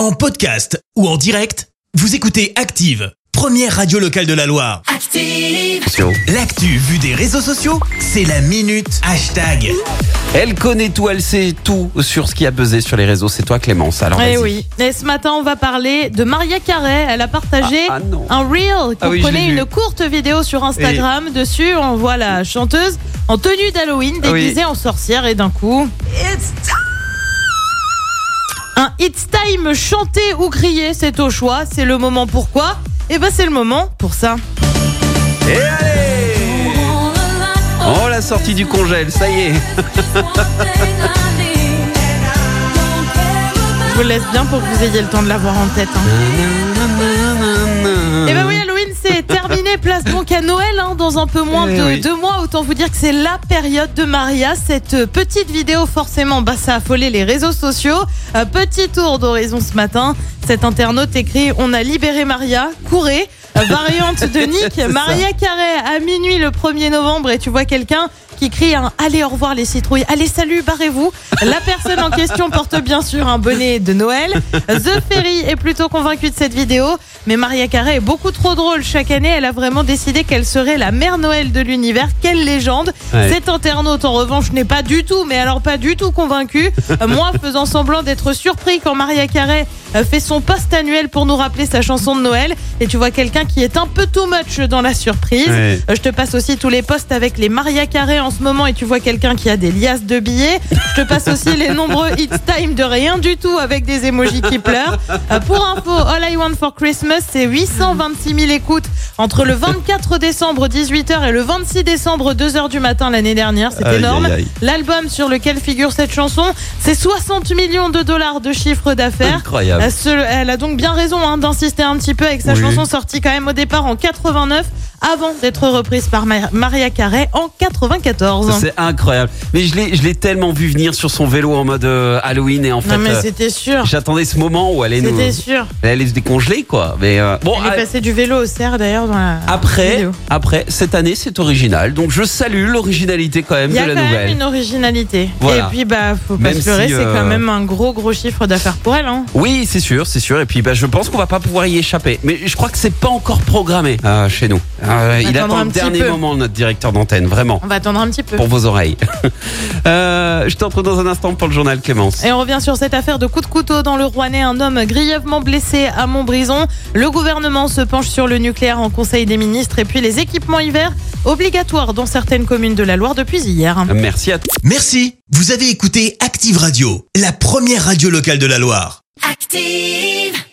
En podcast ou en direct, vous écoutez Active, première radio locale de la Loire. Active. L'actu vue des réseaux sociaux, c'est la minute hashtag. Elle connaît tout, elle sait tout sur ce qui a buzzé sur les réseaux. C'est toi Clémence. Alors Eh vas-y. oui. Et ce matin, on va parler de Maria Carey. Elle a partagé Ah, ah non. un reel. Ah oui, je Comprenez l'ai vu. une courte vidéo sur Instagram. Dessus, on voit la chanteuse en tenue d'Halloween, Ah oui. déguisée en sorcière, et d'un coup. It's Time chanté ou crié, c'est au choix. C'est le moment pourquoi Eh ben, c'est le moment pour ça. Et allez Oh la sortie du congèle, ça y est. Je vous laisse bien pour que vous ayez le temps de l'avoir en tête. hein. Eh ben oui, Halloween, c'est terminé. Place donc à Noël hein, dans un peu moins Eh de oui. deux mois. Autant vous dire que c'est la période de Maria. Cette euh, petite vidéo, forcément, bah, ça a affolé les réseaux sociaux. Un petit tour d'horizon ce matin. Cet internaute écrit On a libéré Maria, courez. Euh, Variante de Nick, Maria Carré à minuit le 1er novembre et tu vois quelqu'un qui crie un Allez, au revoir les citrouilles, allez, salut, barrez-vous. La personne en question porte bien sûr un bonnet de Noël. The Ferry est plutôt convaincu de cette vidéo, mais Maria Carré est beaucoup trop drôle. Chaque année, elle a vraiment décidé qu'elle serait la mère Noël de l'univers. Quelle légende Ouais. Cet internaute, en revanche, n'est pas du tout, mais alors pas du tout convaincu. Moi, faisant semblant d'être surpris quand Maria Carré fait son post annuel pour nous rappeler sa chanson de Noël, et tu vois quelqu'un qui est un peu too much dans la surprise. Ouais. Euh, Je te passe aussi tous les posts avec les Maria Carré en ce moment et tu vois quelqu'un qui a des liasses de billets. Je te passe aussi les nombreux hits time de rien du tout avec des emojis qui pleurent. Euh, Pour info, All I Want for Christmas, c'est 826 000 écoutes entre le 24 décembre 18h et le 26 décembre 2h du matin l'année dernière. C'est énorme. L'album sur lequel figure cette chanson, c'est 60 millions de dollars de chiffre d'affaires. Incroyable. Elle, se- elle a donc bien raison hein, d'insister un petit peu avec sa Oui. chanson sortie quand même au départ en 89 avant d'être reprise par Ma- Maria Carey en 94. C'est incroyable. Mais je l'ai, tellement vu venir sur son vélo en mode euh, Halloween et en fait, Non mais euh, c'était sûr. j'attendais ce moment où elle nous, C'était sûr. elle allait se décongeler quoi. Mais euh, bon, Elle est euh, passée du vélo au cerf d'ailleurs dans la après, vidéo. après cette année c'est original. Donc je salue l'originalité quand même Il y de a la quand nouvelle. même une originalité. Voilà. Et puis bah faut pas Même se leurrer, si, c'est euh, quand même un gros gros chiffre d'affaires pour elle. Hein. Oui, c'est sûr, c'est sûr. Et puis, bah, je pense qu'on va pas pouvoir y échapper. Mais je crois que c'est pas encore programmé euh, chez nous. Euh, il attendra attend un le dernier peu. moment, notre directeur d'antenne, vraiment, On va attendre un petit peu. pour vos oreilles. euh, je t'entre dans un instant pour le journal Clémence. Et on revient sur cette affaire de coup de couteau dans le Rouennais. Un homme grièvement blessé à Montbrison. Le gouvernement se penche sur le nucléaire en Conseil des ministres et puis les équipements hiver obligatoires dans certaines communes de la Loire depuis hier. Merci à toi. Merci, vous avez écouté Active Radio, la première radio locale de la Loire. Active!